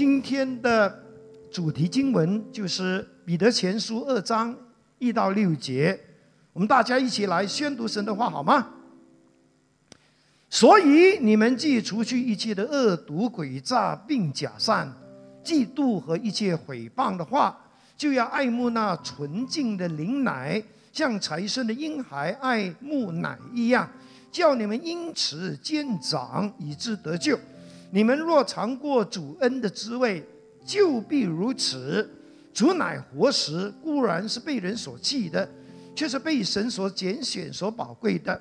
今天的主题经文就是《彼得前书》二章一到六节，我们大家一起来宣读神的话，好吗？所以你们既除去一切的恶毒诡诈，并假善、嫉妒和一切毁谤的话，就要爱慕那纯净的灵奶，像财生的婴孩爱慕奶一样，叫你们因此渐长，以致得救。你们若尝过主恩的滋味，就必如此。主乃活石，固然是被人所弃的，却是被神所拣选、所宝贵的。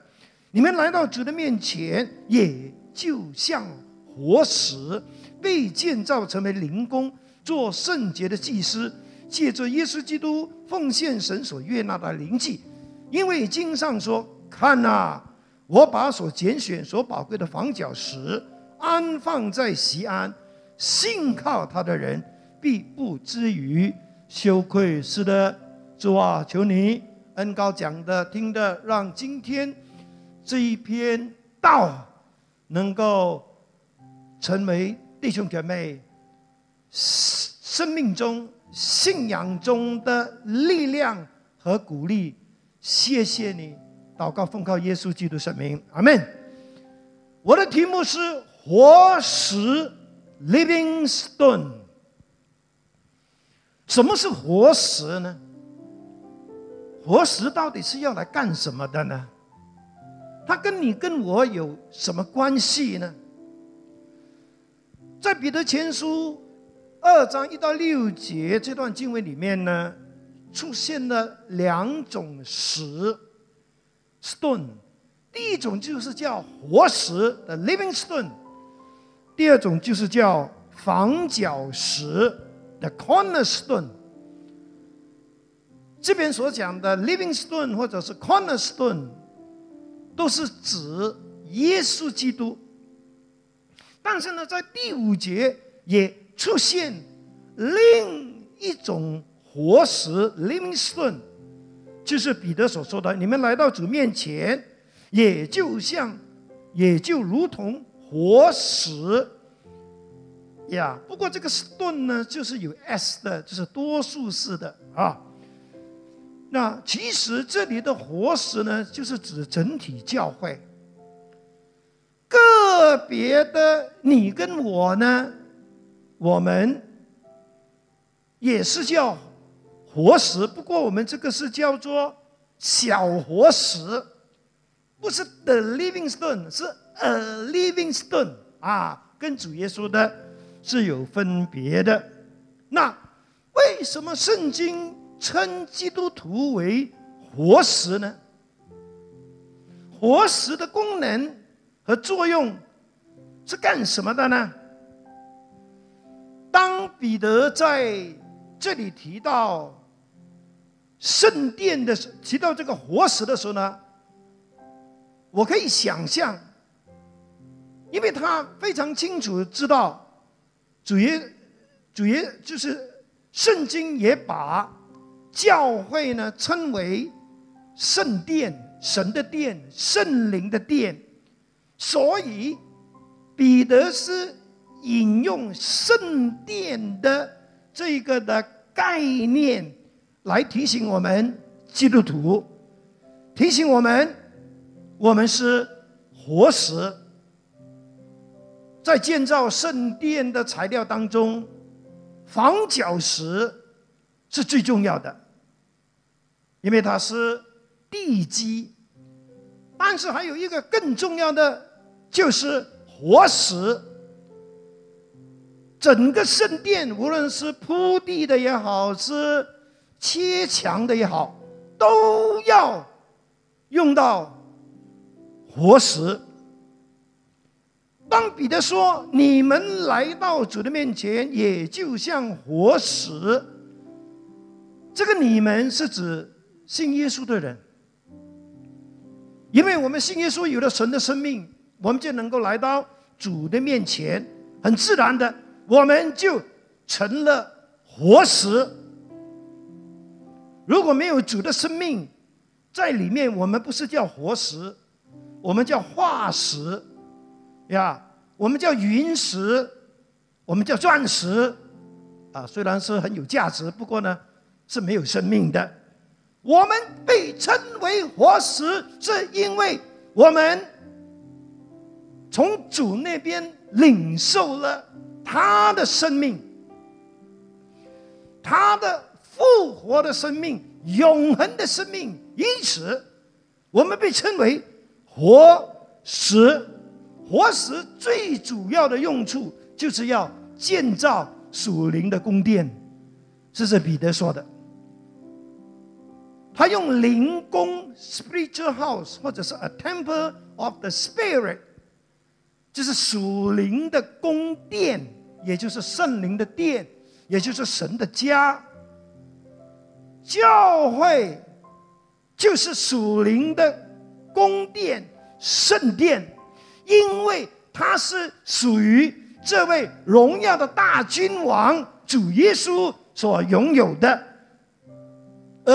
你们来到主的面前，也就像活石，被建造成为灵宫，做圣洁的祭司，借着耶稣基督奉献神所悦纳的灵祭。因为经上说：“看哪，我把所拣选、所宝贵的房角石。”安放在西安，信靠他的人必不至于羞愧。是的，主啊，求你恩高讲的、听的，让今天这一篇道能够成为弟兄姐妹生命中、信仰中的力量和鼓励。谢谢你，祷告奉靠耶稣基督圣名，阿门。我的题目是。活石，living stone。什么是活石呢？活石到底是要来干什么的呢？它跟你跟我有什么关系呢？在彼得前书二章一到六节这段经文里面呢，出现了两种石，stone。第一种就是叫活石的 living stone。第二种就是叫房角石的 cornerstone。这边所讲的 living stone 或者是 cornerstone，都是指耶稣基督。但是呢，在第五节也出现另一种活石 living stone，就是彼得所说的：“你们来到主面前，也就像，也就如同。”活石呀，不过这个是盾呢，就是有 s 的，就是多数式的啊。那其实这里的活石呢，就是指整体教会。个别的你跟我呢，我们也是叫活石，不过我们这个是叫做小活石，不是 the living stone，是。A living stone 啊，跟主耶稣的是有分别的。那为什么圣经称基督徒为活石呢？活石的功能和作用是干什么的呢？当彼得在这里提到圣殿的时，提到这个活石的时候呢，我可以想象。因为他非常清楚知道，主耶主耶就是圣经也把教会呢称为圣殿、神的殿、圣灵的殿，所以彼得是引用圣殿的这个的概念来提醒我们基督徒，提醒我们我们是活石。在建造圣殿的材料当中，房角石是最重要的，因为它是地基。但是还有一个更重要的，就是活石。整个圣殿，无论是铺地的也好，是切墙的也好，都要用到活石。当彼得说：“你们来到主的面前，也就像活石。”这个“你们”是指信耶稣的人，因为我们信耶稣有了神的生命，我们就能够来到主的面前，很自然的，我们就成了活石。如果没有主的生命在里面，我们不是叫活石，我们叫化石。呀，我们叫云石，我们叫钻石，啊，虽然是很有价值，不过呢是没有生命的。我们被称为活石，是因为我们从主那边领受了他的生命，他的复活的生命，永恒的生命，因此我们被称为活石。活石最主要的用处就是要建造属灵的宫殿，这是彼得说的。他用灵宫 （spiritual house） 或者是 a temple of the spirit，就是属灵的宫殿，也就是圣灵的殿，也就是神的家。教会就是属灵的宫殿、圣殿。因为它是属于这位荣耀的大君王主耶稣所拥有的，而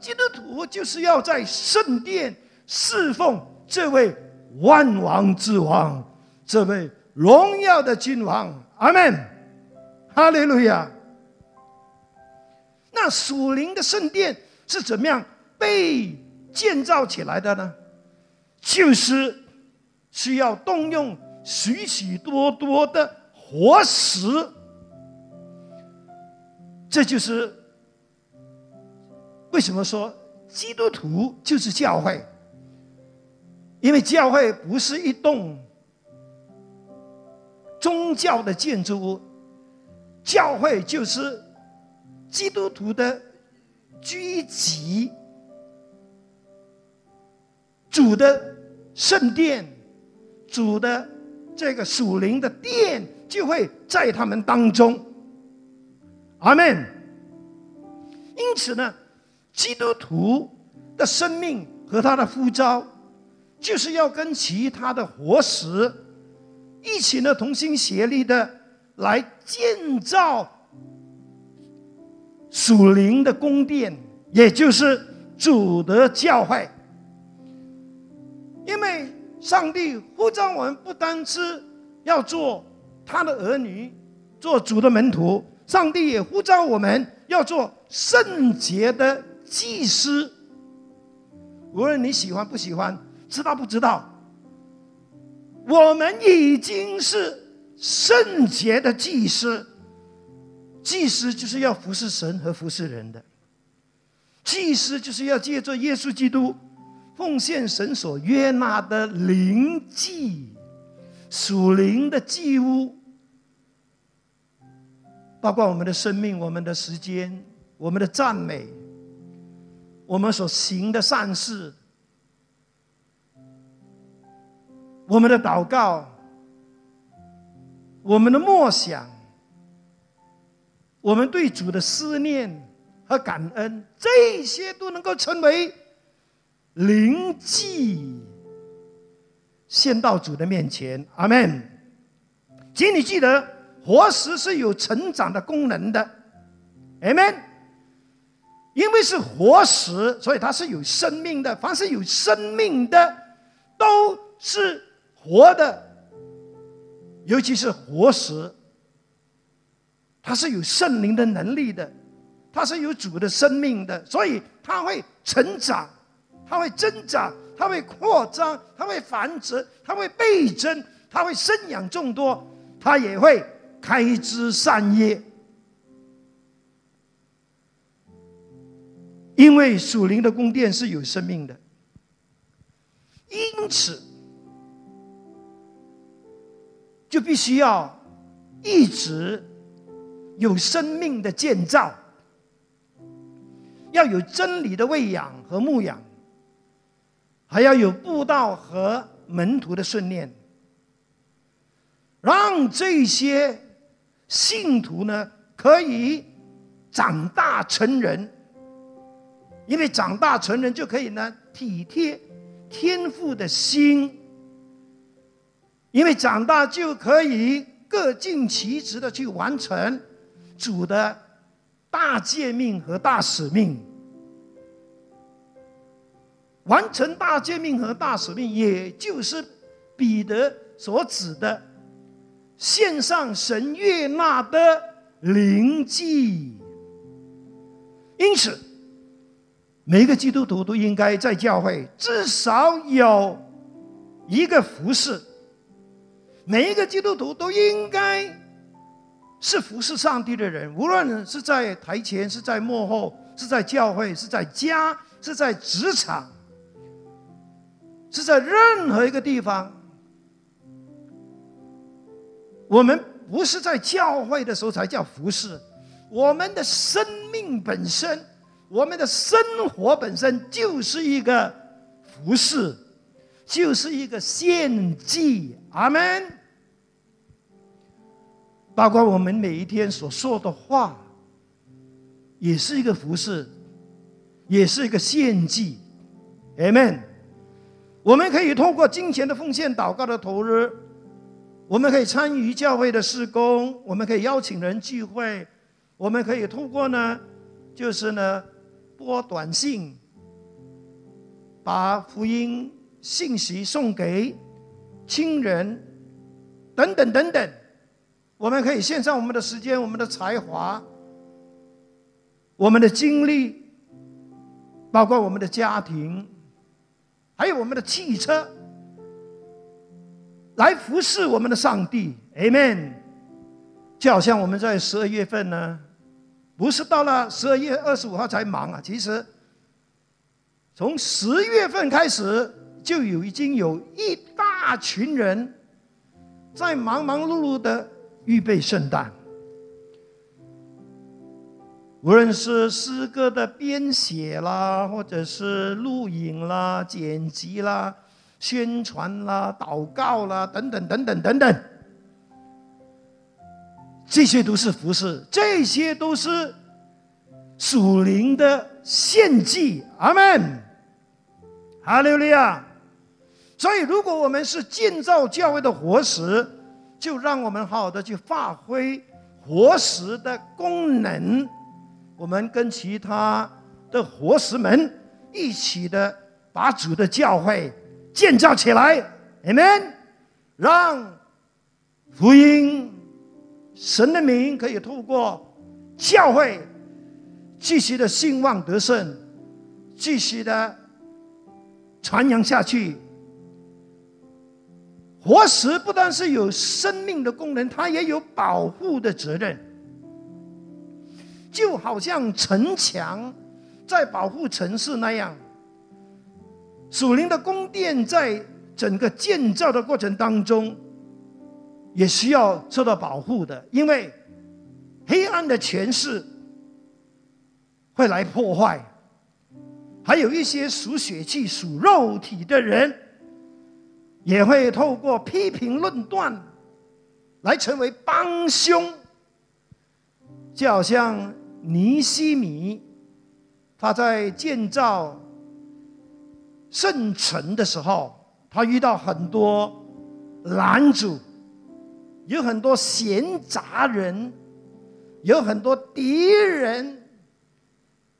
基督徒就是要在圣殿侍奉这位万王之王，这位荣耀的君王。阿门，哈利路亚。那属灵的圣殿是怎么样被建造起来的呢？就是。需要动用许许多多的活石，这就是为什么说基督徒就是教会，因为教会不是一栋宗教的建筑物，教会就是基督徒的聚集，主的圣殿。主的这个属灵的殿就会在他们当中，阿门。因此呢，基督徒的生命和他的呼召，就是要跟其他的活石一起呢同心协力的来建造属灵的宫殿，也就是主的教会，因为。上帝呼召我们，不单是要做他的儿女，做主的门徒。上帝也呼召我们要做圣洁的祭司。无论你喜欢不喜欢，知道不知道，我们已经是圣洁的祭司。祭司就是要服侍神和服侍人的，祭司就是要借着耶稣基督。奉献神所约纳的灵祭，属灵的祭物，包括我们的生命、我们的时间、我们的赞美、我们所行的善事、我们的祷告、我们的默想、我们对主的思念和感恩，这些都能够成为。灵祭献到主的面前，阿门。请你记得，活石是有成长的功能的，阿门。因为是活石，所以它是有生命的。凡是有生命的，都是活的，尤其是活石，它是有圣灵的能力的，它是有主的生命的，所以它会成长。它会增长，它会扩张，它会繁殖，它会倍增，它会生养众多，它也会开枝散叶。因为属灵的宫殿是有生命的，因此就必须要一直有生命的建造，要有真理的喂养和牧养。还要有布道和门徒的训练，让这些信徒呢可以长大成人，因为长大成人就可以呢体贴天父的心，因为长大就可以各尽其职的去完成主的大诫命和大使命。完成大诫命和大使命，也就是彼得所指的献上神悦纳的灵祭。因此，每一个基督徒都应该在教会至少有一个服饰。每一个基督徒都应该是服侍上帝的人，无论是在台前，是在幕后，是在教会，是在家，是在职场，是在任何一个地方。我们不是在教会的时候才叫服侍，我们的生命本身，我们的生活本身就是一个服侍，就是一个献祭。阿门。包括我们每一天所说的话，也是一个服饰，也是一个献祭。阿门。我们可以通过金钱的奉献、祷告的投入，我们可以参与教会的事工，我们可以邀请人聚会，我们可以通过呢，就是呢，拨短信，把福音信息送给亲人，等等等等。我们可以献上我们的时间、我们的才华、我们的精力，包括我们的家庭，还有我们的汽车，来服侍我们的上帝。Amen。就好像我们在十二月份呢，不是到了十二月二十五号才忙啊，其实从十月份开始就有已经有一大群人在忙忙碌碌的。预备圣诞，无论是诗歌的编写啦，或者是录影啦、剪辑啦、宣传啦、祷告啦，等等等等等等，这些都是服饰，这些都是属灵的献祭。阿门，哈利路亚。所以，如果我们是建造教会的活石，就让我们好好的去发挥活石的功能，我们跟其他的活石们一起的把主的教会建造起来，amen。让福音神的名可以透过教会继续的兴旺得胜，继续的传扬下去。活石不但是有生命的功能，它也有保护的责任。就好像城墙在保护城市那样，属灵的宫殿在整个建造的过程当中，也需要受到保护的。因为黑暗的权势会来破坏，还有一些属血气、属肉体的人。也会透过批评论断来成为帮凶，就好像尼西米他在建造圣城的时候，他遇到很多拦阻，有很多闲杂人，有很多敌人，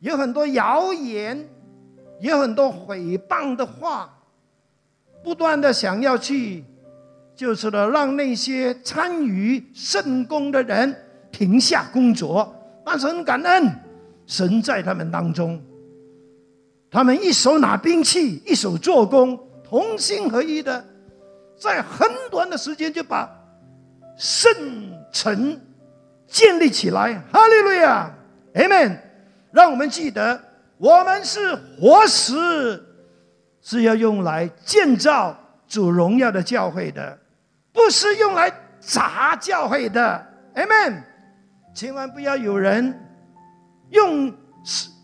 有很多谣言，有很多诽谤的话。不断的想要去，就是呢，让那些参与圣功的人停下工作。但是很感恩，神在他们当中，他们一手拿兵器，一手做工，同心合一的，在很短的时间就把圣城建立起来。哈利路亚，Amen。让我们记得，我们是活石。是要用来建造主荣耀的教会的，不是用来砸教会的。Amen。千万不要有人用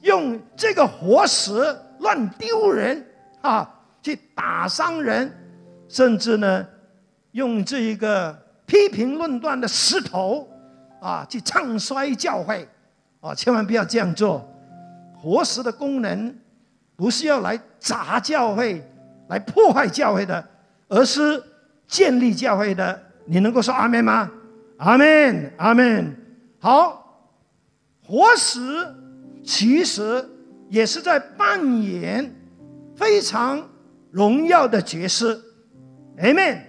用这个活石乱丢人啊，去打伤人，甚至呢，用这一个批评论断的石头啊，去唱衰教会啊，千万不要这样做。活石的功能。不是要来砸教会、来破坏教会的，而是建立教会的。你能够说阿门吗？阿门，阿门。好，活石其实也是在扮演非常荣耀的角色。阿门。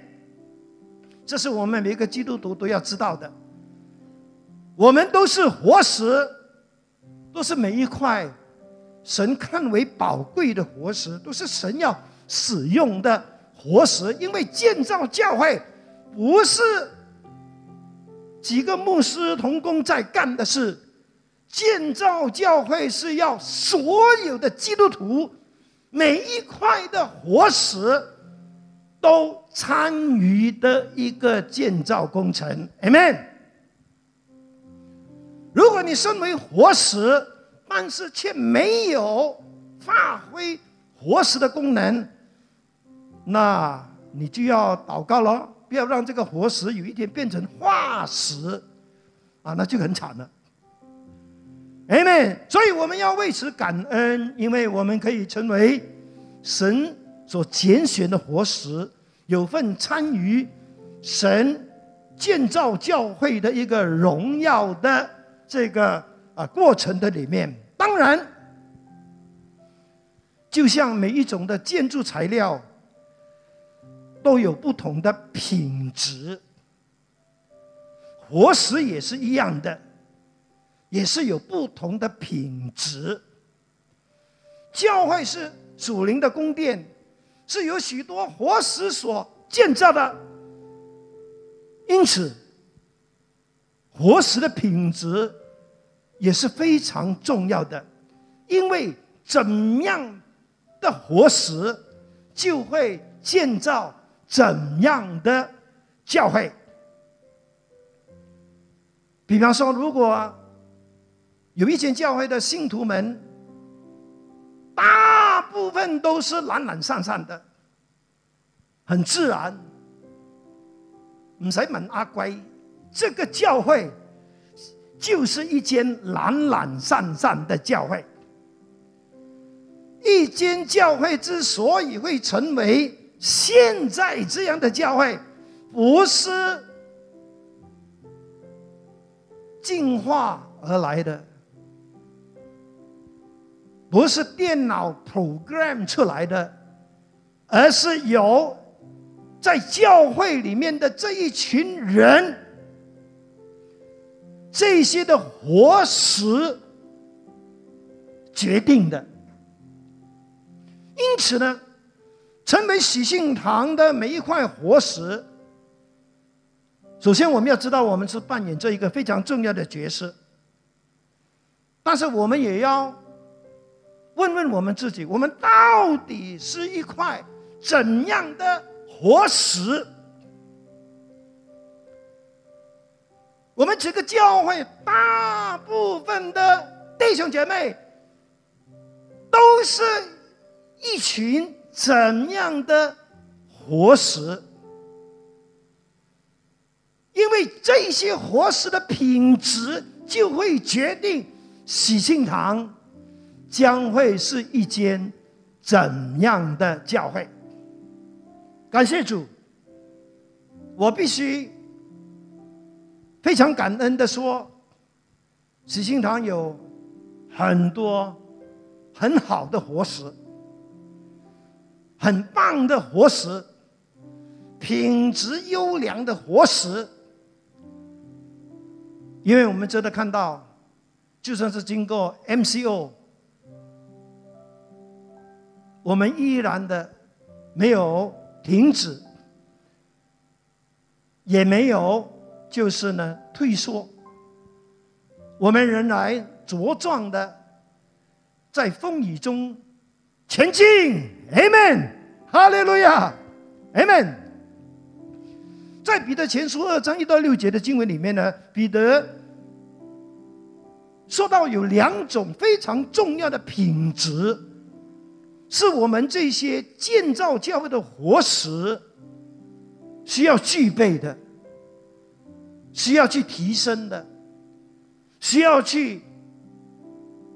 这是我们每个基督徒都要知道的。我们都是活石，都是每一块神看为宝贵的活石，都是神要使用的活石。因为建造教会不是几个牧师同工在干的事，建造教会是要所有的基督徒每一块的活石都参与的一个建造工程。Amen。如果你身为活石，但是却没有发挥活石的功能，那你就要祷告了，不要让这个活石有一天变成化石，啊，那就很惨了。Amen。所以我们要为此感恩，因为我们可以成为神所拣选的活石，有份参与神建造教会的一个荣耀的。这个啊过程的里面，当然，就像每一种的建筑材料都有不同的品质，活石也是一样的，也是有不同的品质。教会是主灵的宫殿，是由许多活石所建造的，因此，活石的品质。也是非常重要的，因为怎样的活石，就会建造怎样的教会。比方说，如果有一间教会的信徒们，大部分都是懒懒散散的，很自然，唔使问阿贵，这个教会。就是一间懒懒散散的教会。一间教会之所以会成为现在这样的教会，不是进化而来的，不是电脑 program 出来的，而是由在教会里面的这一群人。这些的活石决定的，因此呢，成为喜信堂的每一块活石，首先我们要知道，我们是扮演这一个非常重要的角色。但是我们也要问问我们自己：我们到底是一块怎样的活石？我们这个教会大部分的弟兄姐妹，都是一群怎样的活石？因为这些活石的品质，就会决定喜庆堂将会是一间怎样的教会。感谢主，我必须。非常感恩的说，喜庆堂有很多很好的活石，很棒的活石，品质优良的活石。因为我们真的看到，就算是经过 MCO，我们依然的没有停止，也没有。就是呢，退缩。我们仍然茁壮的在风雨中前进。Amen，哈利路亚，Amen。在彼得前书二章一到六节的经文里面呢，彼得说到有两种非常重要的品质，是我们这些建造教会的活石需要具备的。需要去提升的，需要去，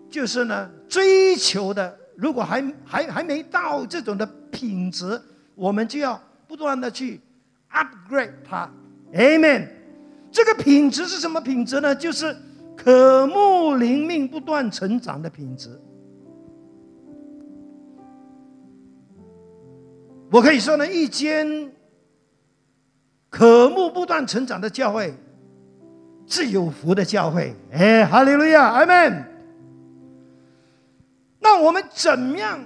就是呢追求的。如果还还还没到这种的品质，我们就要不断的去 upgrade 它。Amen。这个品质是什么品质呢？就是渴慕灵命、不断成长的品质。我可以说呢，一间。渴慕不断成长的教会，是有福的教会。哎，哈利路亚，阿门。那我们怎么样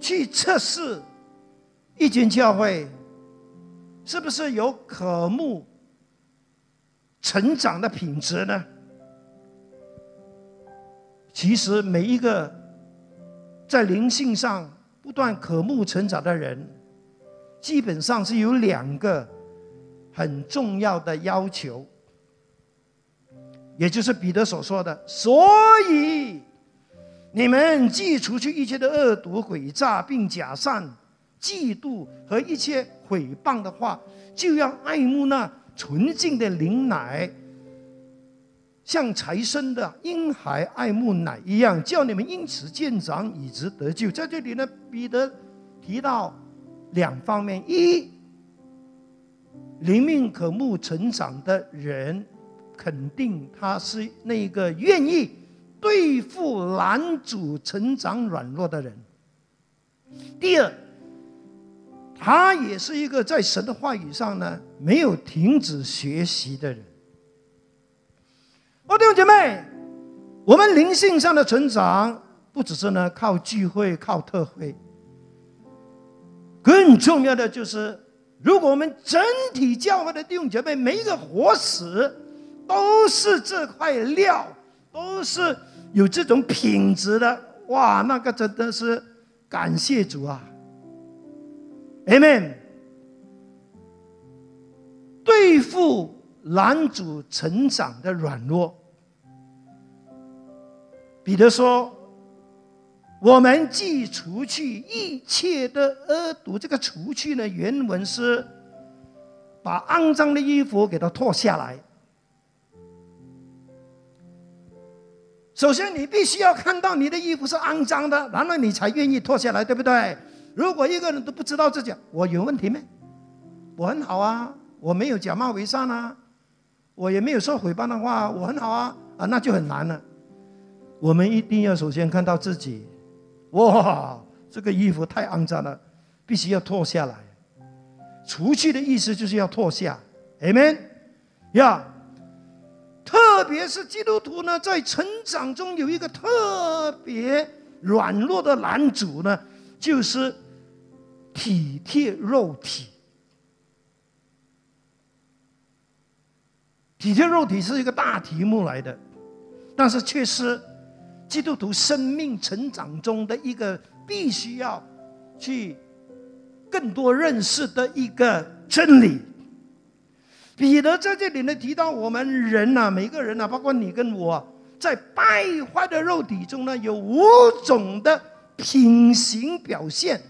去测试一间教会是不是有渴慕成长的品质呢？其实每一个在灵性上不断渴慕成长的人。基本上是有两个很重要的要求，也就是彼得所说的：“所以你们既除去一切的恶毒、诡诈，并假善、嫉妒和一切毁谤的话，就要爱慕那纯净的灵奶，像才生的婴孩爱慕奶一样，叫你们因此渐长，以直得救。”在这里呢，彼得提到。两方面：一，灵命可慕成长的人，肯定他是那个愿意对付男主成长软弱的人；第二，他也是一个在神的话语上呢没有停止学习的人。哦，弟兄姐妹，我们灵性上的成长，不只是呢靠聚会、靠特会。更重要的就是，如果我们整体教会的弟兄姐妹每一个活死都是这块料，都是有这种品质的，哇，那个真的是感谢主啊！Amen。对付男主成长的软弱，彼得说。我们既除去一切的恶毒，这个除去呢，原文是把肮脏的衣服给它脱下来。首先，你必须要看到你的衣服是肮脏的，然后你才愿意脱下来，对不对？如果一个人都不知道自己，我有问题没？我很好啊，我没有假冒伪善啊，我也没有说诽谤的话，我很好啊，啊，那就很难了。我们一定要首先看到自己。哇，这个衣服太肮脏了，必须要脱下来。除去的意思就是要脱下，Amen。呀，特别是基督徒呢，在成长中有一个特别软弱的男主呢，就是体贴肉体。体贴肉体是一个大题目来的，但是却是。基督徒生命成长中的一个必须要去更多认识的一个真理。彼得在这里呢提到，我们人呐，每个人呐，包括你跟我，在败坏的肉体中呢，有五种的品行表现，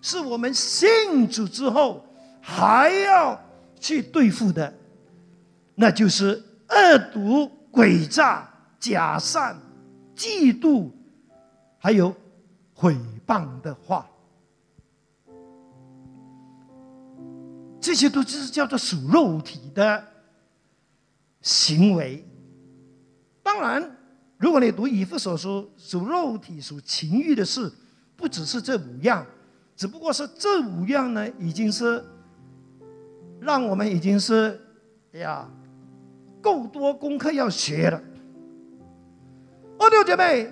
是我们信主之后还要去对付的，那就是恶毒、诡诈、假善。嫉妒，还有毁谤的话，这些都是叫做属肉体的行为。当然，如果你读以弗所书，属肉体、属情欲的事，不只是这五样，只不过是这五样呢，已经是让我们已经是呀，够多功课要学了。弟兄姐妹，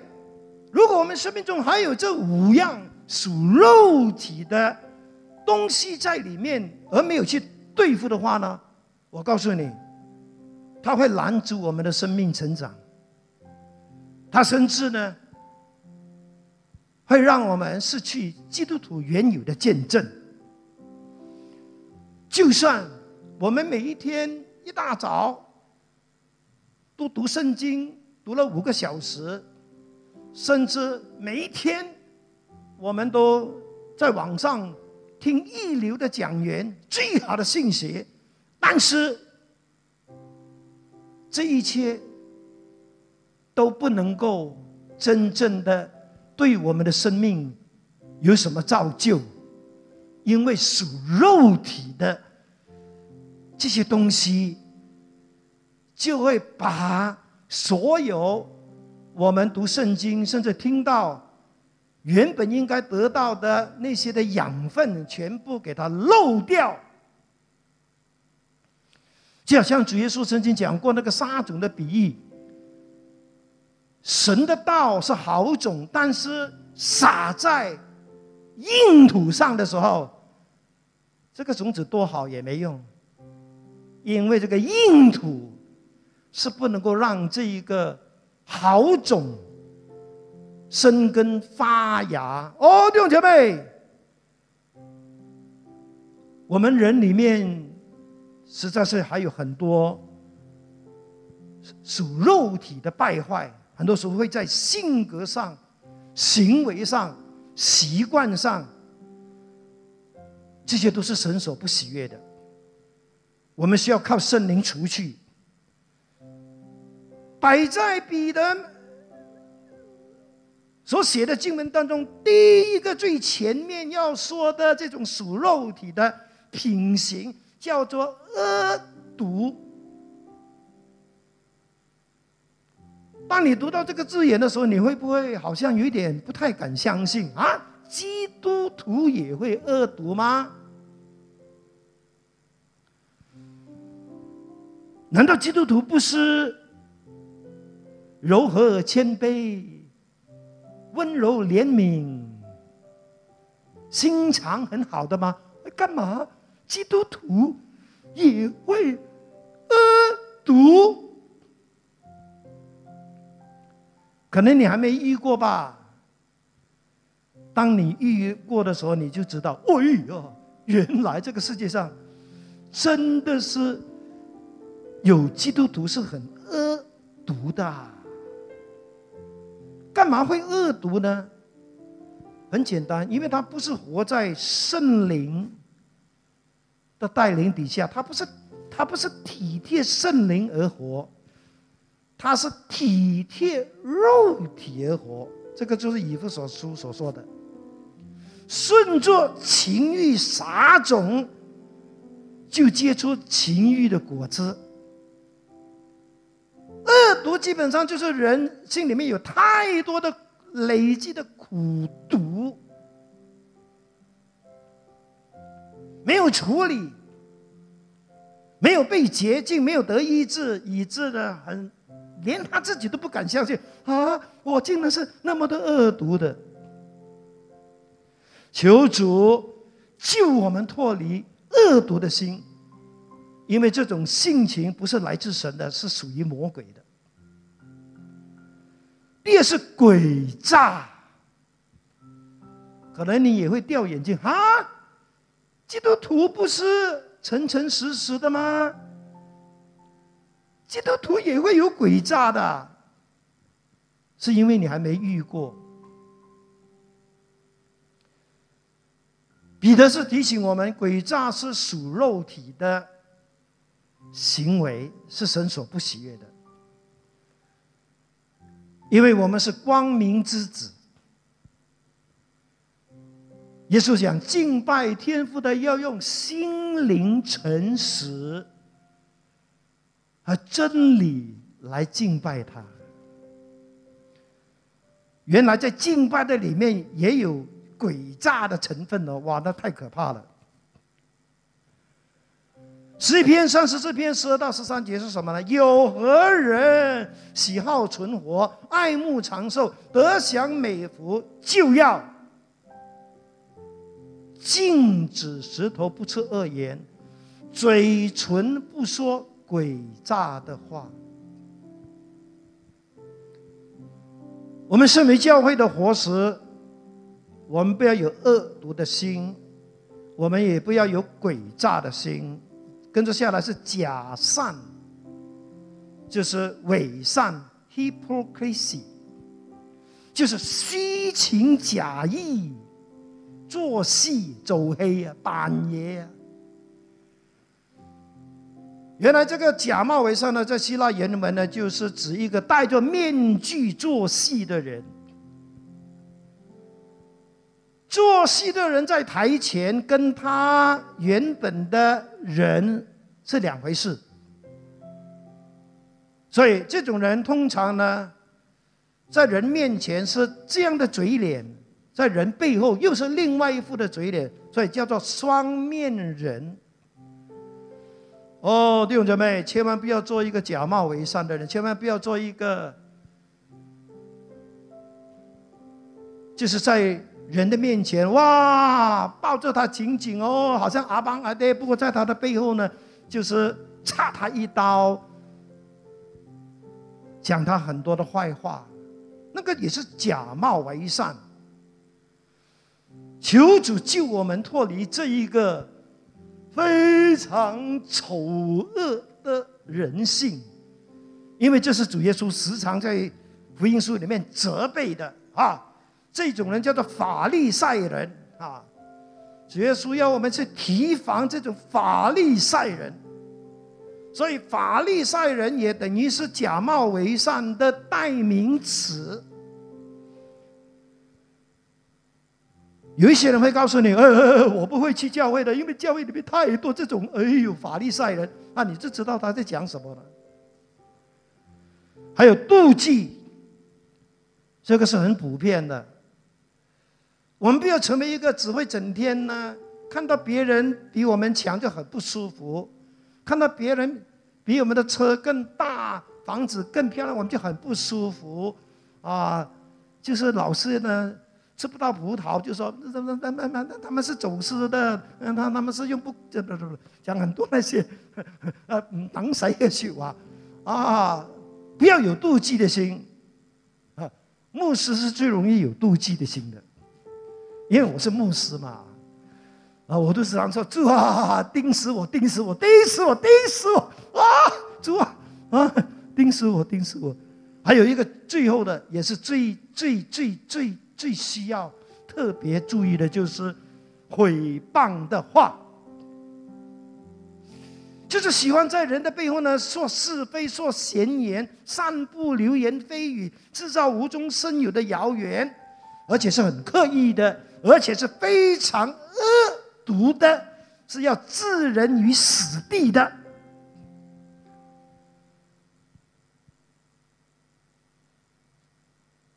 如果我们生命中还有这五样属肉体的东西在里面，而没有去对付的话呢？我告诉你，它会拦阻我们的生命成长。它甚至呢，会让我们失去基督徒原有的见证。就算我们每一天一大早都读圣经。读了五个小时，甚至每一天，我们都在网上听一流的讲员最好的信息，但是这一切都不能够真正的对我们的生命有什么造就，因为属肉体的这些东西就会把。所有我们读圣经，甚至听到原本应该得到的那些的养分，全部给它漏掉。就好像主耶稣曾经讲过那个撒种的比喻，神的道是好种，但是撒在硬土上的时候，这个种子多好也没用，因为这个硬土是不能够让这一个好种生根发芽。哦，弟兄姐妹，我们人里面实在是还有很多属肉体的败坏。很多时候会在性格上、行为上、习惯上，这些都是神所不喜悦的。我们需要靠圣灵除去。摆在彼得所写的经文当中，第一个最前面要说的这种属肉体的品行，叫做恶毒。当你读到这个字眼的时候，你会不会好像有点不太敢相信啊？基督徒也会恶毒吗？难道基督徒不是柔和谦卑、温柔怜悯、心肠很好的吗？干嘛？基督徒也会恶毒？可能你还没遇过吧？当你遇过的时候，你就知道，哎呀，原来这个世界上真的是有基督徒是很恶毒的。干嘛会恶毒呢？很简单，因为他不是活在圣灵的带领底下，他不是他不是体贴圣灵而活。他是体贴肉体而活，这个就是以弗所书所说的，顺着情欲撒种，就结出情欲的果子。毒基本上就是人心里面有太多的累积的苦毒，没有处理，没有被洁净，没有得医治，以致呢很。连他自己都不敢相信啊！我竟然是那么的恶毒的。求主救我们脱离恶毒的心，因为这种性情不是来自神的，是属于魔鬼的。第二是诡诈，可能你也会掉眼镜啊！基督徒不是诚诚实实的吗？基督徒也会有诡诈的，是因为你还没遇过。彼得是提醒我们，诡诈是属肉体的行为，是神所不喜悦的。因为我们是光明之子，耶稣讲敬拜天父的要用心灵诚实。和真理来敬拜他。原来在敬拜的里面也有诡诈的成分哦！哇，那太可怕了。十一篇三十四篇十二到十三节是什么呢？有何人喜好存活、爱慕长寿、得享美福，就要禁止石头不吃恶言，嘴唇不说。诡诈的话，我们身为教会的活石，我们不要有恶毒的心，我们也不要有诡诈的心。跟着下来是假善，就是伪善 （hypocrisy），就是虚情假意、做戏走黑啊、扮爷啊。原来这个假冒伪善呢，在希腊原文呢，就是指一个戴着面具做戏的人。做戏的人在台前，跟他原本的人是两回事。所以这种人通常呢，在人面前是这样的嘴脸，在人背后又是另外一副的嘴脸，所以叫做双面人。哦，弟兄姐妹，千万不要做一个假冒伪善的人，千万不要做一个，就是在人的面前，哇，抱着他紧紧哦，好像阿邦阿爹，不过在他的背后呢，就是插他一刀，讲他很多的坏话，那个也是假冒伪善。求主救我们脱离这一个。非常丑恶的人性，因为这是主耶稣时常在福音书里面责备的啊。这种人叫做法利赛人啊。主耶稣要我们去提防这种法利赛人，所以法利赛人也等于是假冒为善的代名词。有一些人会告诉你：“呃，我不会去教会的，因为教会里面太多这种哎呦法利赛人。”那你就知道他在讲什么了。还有妒忌，这个是很普遍的。我们不要成为一个只会整天呢看到别人比我们强就很不舒服，看到别人比我们的车更大、房子更漂亮，我们就很不舒服啊。就是老是呢。吃不到葡萄，就说那那那那那那他们是走私的，嗯，他他们是用不不不讲很多那些，呃，挡谁也去啊，啊，不要有妒忌的心，啊，牧师是最容易有妒忌的心的，因为我是牧师嘛，啊，我都时常说主啊，钉死我，钉死我，钉死我，钉死我，啊，主啊，啊，钉死我，钉死我，还有一个最后的，也是最最最最。最需要特别注意的就是毁谤的话，就是喜欢在人的背后呢说是非、说闲言、散布流言蜚语，制造无中生有的谣言，而且是很刻意的，而且是非常恶毒的，是要置人于死地的。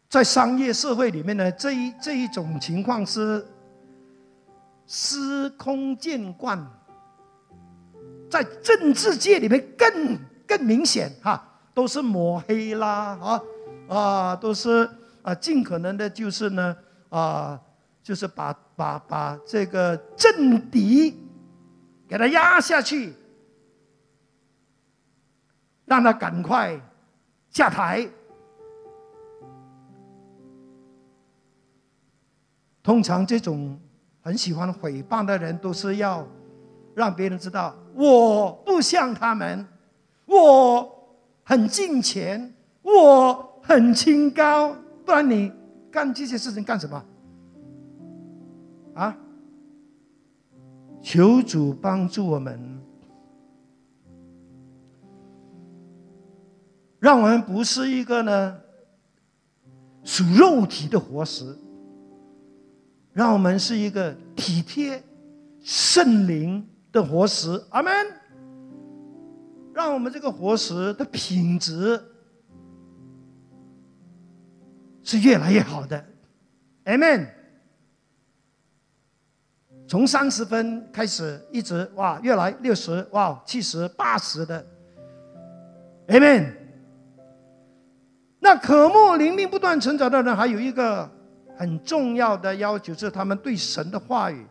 在商业社会里面呢，这一这一种情况是司空见惯。在政治界里面更更明显哈，都是抹黑啦啊啊，都是啊，尽可能的就是呢啊，就是把把把这个政敌给他压下去，让他赶快下台。通常这种很喜欢诽谤的人，都是要让别人知道我不像他们，我很金钱，我很清高。不然你干这些事情干什么？啊？求主帮助我们，让我们不是一个呢属肉体的活石。让我们是一个体贴圣灵的活石，阿门。让我们这个活石的品质是越来越好的，阿门。从三十分开始，一直哇，越来六十，哇，七十、八十的，，amen。那渴慕灵命不断成长的人，还有一个。很重要的要求是，他们对神的话语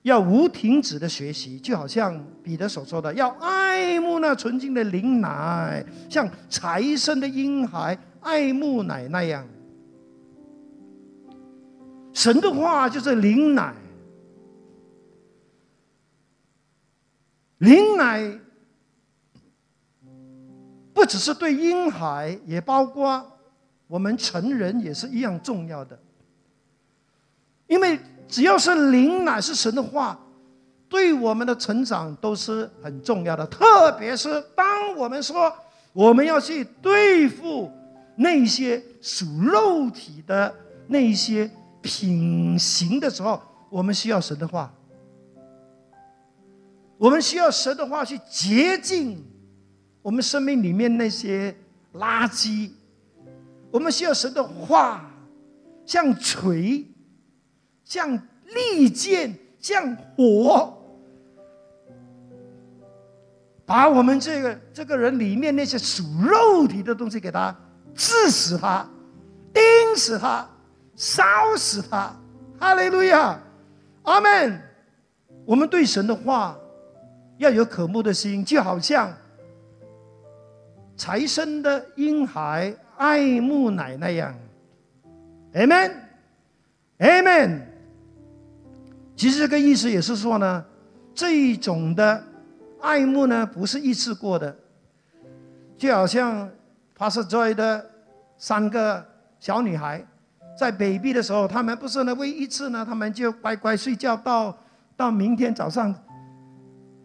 要无停止的学习，就好像彼得所说的，要爱慕那纯净的灵奶，像财生的婴孩爱慕奶那样。神的话就是灵奶，灵奶不只是对婴孩，也包括。我们成人也是一样重要的，因为只要是灵乃是神的话，对我们的成长都是很重要的。特别是当我们说我们要去对付那些属肉体的那些品行的时候，我们需要神的话，我们需要神的话去洁净我们生命里面那些垃圾。我们需要神的话，像锤，像利剑，像火，把我们这个这个人里面那些属肉体的东西给他治死他，钉死他，烧死他。哈利路亚，阿门。我们对神的话要有渴慕的心，就好像财生的婴孩爱慕奶那样。Amen，Amen。其实这个意思也是说呢，这一种的爱慕呢，不是一次过的，就好像 Pastor Joy 的三个小女孩，在北壁的时候，他们不是呢喂一次呢，他们就乖乖睡觉到到明天早上。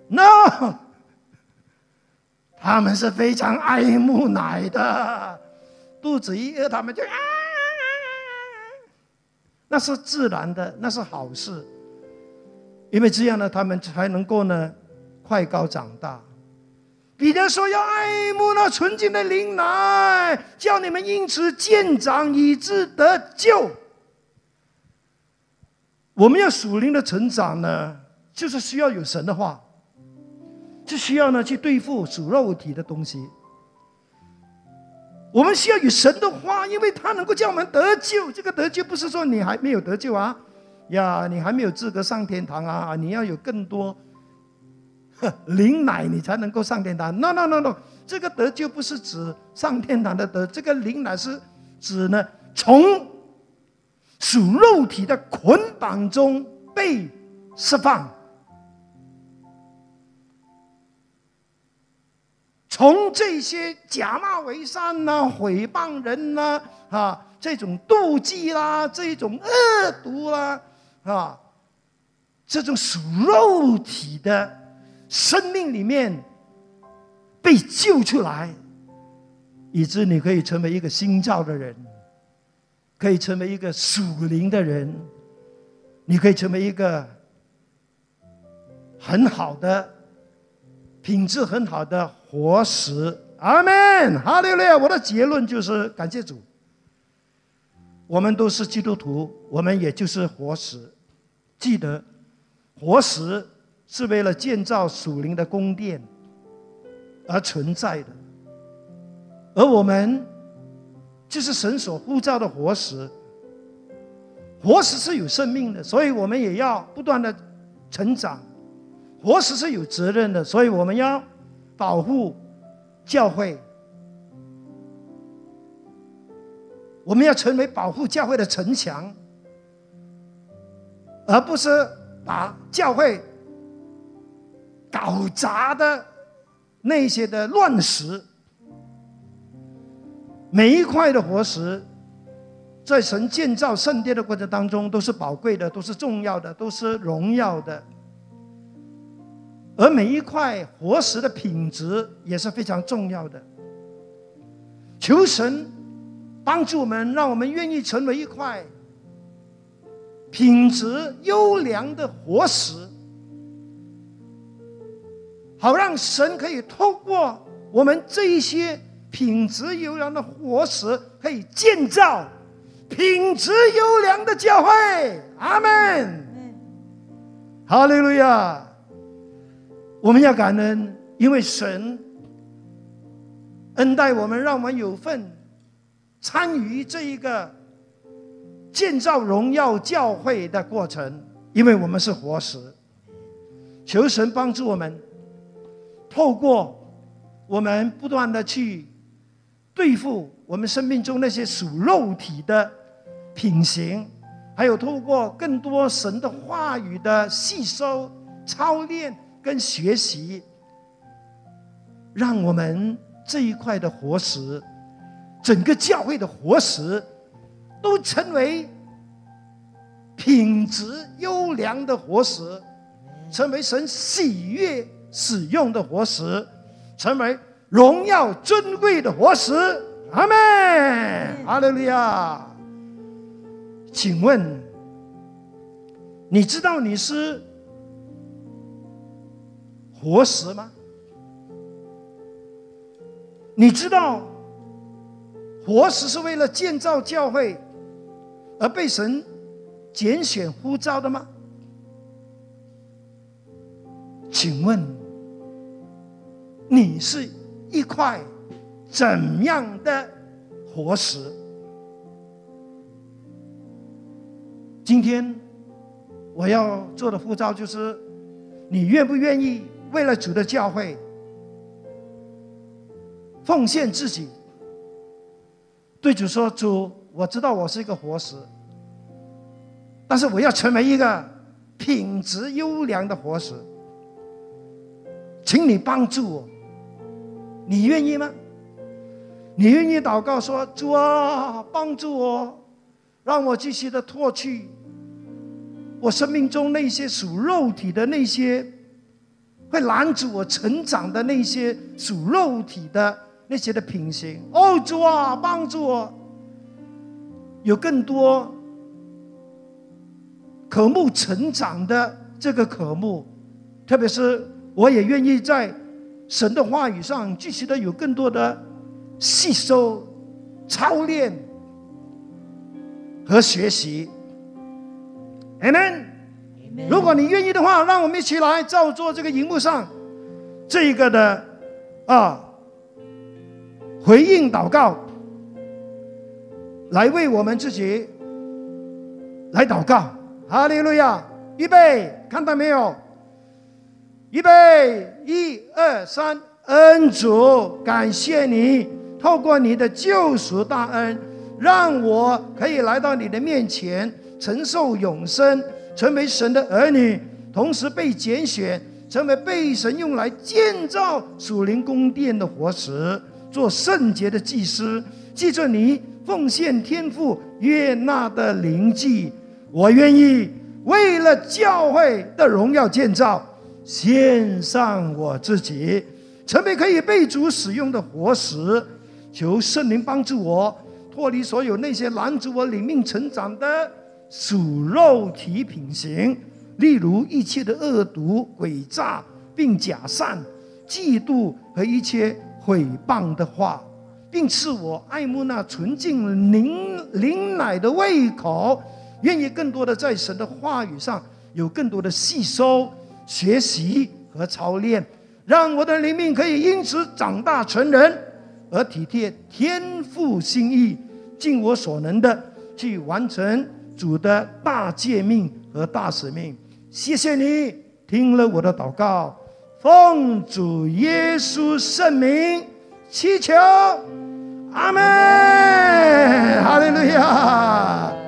No，他们是非常爱慕奶的，肚子一饿，他们就啊。那是自然的，那是好事，因为这样呢，他们才能够呢快高长大。彼得说要爱慕那纯净的灵奶，叫你们因此渐长，以致得救。我们要属灵的成长呢，就是需要有神的话，就需要呢去对付属肉体的东西。我们需要有神的话，因为他能够叫我们得救。这个得救不是说你还没有得救啊，呀，你还没有资格上天堂啊！你要有更多灵奶，你才能够上天堂。No No No No，这个德就不是指上天堂的德，这个灵奶是指呢从属肉体的捆绑中被释放。从这些假冒为善呐、诽谤人呐、啊这种妒忌啦、这种恶毒啦、啊这种属肉体的生命里面被救出来，以致你可以成为一个新造的人，可以成为一个属灵的人，你可以成为一个很好的、品质很好的。活石，阿门，哈利路亚！我的结论就是感谢主。我们都是基督徒，我们也就是活石。记得，活石是为了建造属灵的宫殿而存在的，而我们就是神所呼召的活石。活石是有生命的，所以我们也要不断的成长。活石是有责任的，所以我们要。保护教会，我们要成为保护教会的城墙，而不是把教会搞砸的那些的乱石。每一块的活石，在神建造圣殿的过程当中，都是宝贵的，都是重要的，都是荣耀的。而每一块活石的品质也是非常重要的。求神帮助我们，让我们愿意成为一块品质优良的活石，好让神可以透过我们这一些品质优良的活石，可以建造品质优良的教会。阿门。哈利路亚。我们要感恩，因为神恩待我们，让我们有份参与这一个建造荣耀教会的过程。因为我们是活石，求神帮助我们，透过我们不断的去对付我们生命中那些属肉体的品行，还有透过更多神的话语的吸收操练。跟学习，让我们这一块的活石，整个教会的活石，都成为品质优良的活石，成为神喜悦使用的活石，成为荣耀尊贵的活石。阿门，阿利路亚。请问，你知道你是？活石吗？你知道活石是为了建造教会而被神拣选呼召的吗？请问你是一块怎样的活石？今天我要做的护照就是：你愿不愿意为了主的教会奉献自己？对主说：“主，我知道我是一个活石，但是我要成为一个品质优良的活石，请你帮助我。你愿意吗？你愿意祷告说：主啊，帮助我，让我继续的脱去。”我生命中那些属肉体的那些，会拦阻我成长的那些属肉体的那些的品行，哦主啊，帮助我有更多渴慕成长的这个渴慕，特别是我也愿意在神的话语上继续的有更多的吸收、操练和学习。Amen。如果你愿意的话，让我们一起来照做这个荧幕上这一个的啊回应祷告，来为我们自己来祷告。哈利路亚！预备，看到没有？预备，一二三，恩主，感谢你透过你的救赎大恩，让我可以来到你的面前。承受永生，成为神的儿女，同时被拣选，成为被神用来建造属灵宫殿的活石，做圣洁的祭司。记着你奉献天赋悦纳的灵祭，我愿意为了教会的荣耀建造，献上我自己，成为可以被主使用的活石。求圣灵帮助我，脱离所有那些拦阻我灵命成长的。属肉体品行，例如一切的恶毒、诡诈，并假善、嫉妒和一切毁谤的话，并赐我爱慕那纯净灵灵奶的胃口，愿意更多的在神的话语上有更多的吸收、学习和操练，让我的灵命可以因此长大成人，而体贴天父心意，尽我所能的去完成。主的大诫命和大使命，谢谢你听了我的祷告，奉主耶稣圣名祈求，阿门，哈利路亚。